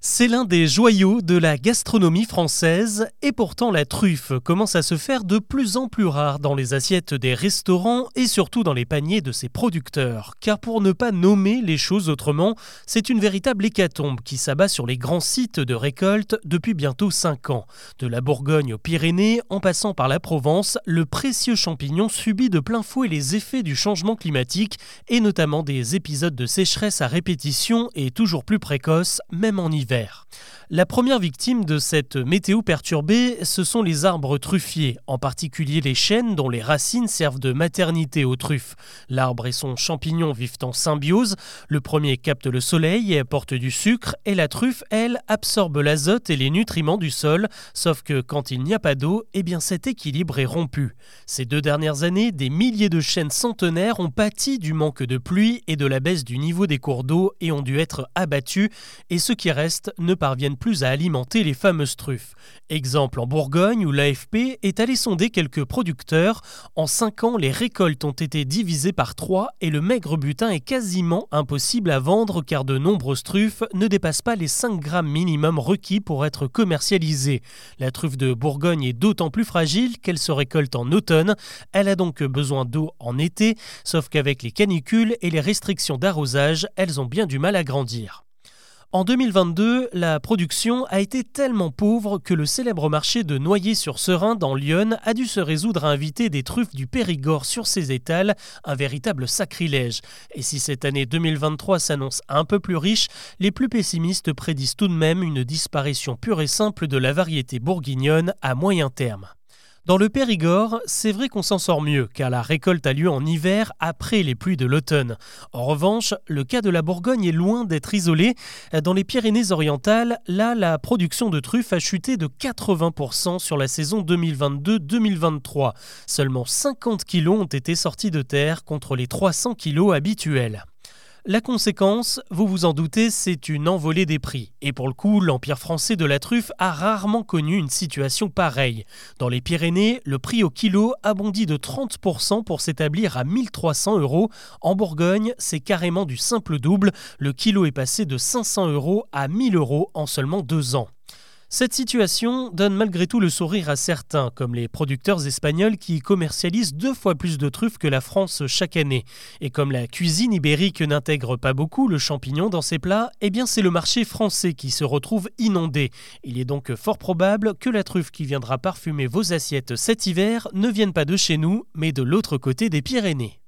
C'est l'un des joyaux de la gastronomie française et pourtant la truffe commence à se faire de plus en plus rare dans les assiettes des restaurants et surtout dans les paniers de ses producteurs. Car pour ne pas nommer les choses autrement, c'est une véritable hécatombe qui s'abat sur les grands sites de récolte depuis bientôt 5 ans. De la Bourgogne aux Pyrénées, en passant par la Provence, le précieux champignon subit de plein fouet les effets du changement climatique et notamment des épisodes de sécheresse à répétition et toujours plus précoces, même en hiver. La première victime de cette météo perturbée, ce sont les arbres truffiers, en particulier les chênes dont les racines servent de maternité aux truffes. L'arbre et son champignon vivent en symbiose. Le premier capte le soleil et apporte du sucre, et la truffe, elle, absorbe l'azote et les nutriments du sol, sauf que quand il n'y a pas d'eau, eh bien cet équilibre est rompu. Ces deux dernières années, des milliers de chênes centenaires ont pâti du manque de pluie et de la baisse du niveau des cours d'eau et ont dû être abattus, et ceux qui ne parviennent plus à alimenter les fameuses truffes. Exemple en Bourgogne où l'AFP est allé sonder quelques producteurs. En 5 ans, les récoltes ont été divisées par 3 et le maigre butin est quasiment impossible à vendre car de nombreuses truffes ne dépassent pas les 5 grammes minimum requis pour être commercialisées. La truffe de Bourgogne est d'autant plus fragile qu'elle se récolte en automne. Elle a donc besoin d'eau en été, sauf qu'avec les canicules et les restrictions d'arrosage, elles ont bien du mal à grandir. En 2022, la production a été tellement pauvre que le célèbre marché de Noyer-sur-Serein dans Lyon a dû se résoudre à inviter des truffes du Périgord sur ses étals, un véritable sacrilège. Et si cette année 2023 s'annonce un peu plus riche, les plus pessimistes prédisent tout de même une disparition pure et simple de la variété bourguignonne à moyen terme. Dans le Périgord, c'est vrai qu'on s'en sort mieux, car la récolte a lieu en hiver après les pluies de l'automne. En revanche, le cas de la Bourgogne est loin d'être isolé. Dans les Pyrénées-Orientales, là, la production de truffes a chuté de 80% sur la saison 2022-2023. Seulement 50 kilos ont été sortis de terre contre les 300 kilos habituels. La conséquence, vous vous en doutez, c'est une envolée des prix. Et pour le coup, l'Empire français de la truffe a rarement connu une situation pareille. Dans les Pyrénées, le prix au kilo a de 30% pour s'établir à 1300 euros. En Bourgogne, c'est carrément du simple double. Le kilo est passé de 500 euros à 1000 euros en seulement deux ans. Cette situation donne malgré tout le sourire à certains, comme les producteurs espagnols qui commercialisent deux fois plus de truffes que la France chaque année. Et comme la cuisine ibérique n'intègre pas beaucoup le champignon dans ses plats, eh bien c'est le marché français qui se retrouve inondé. Il est donc fort probable que la truffe qui viendra parfumer vos assiettes cet hiver ne vienne pas de chez nous, mais de l'autre côté des Pyrénées.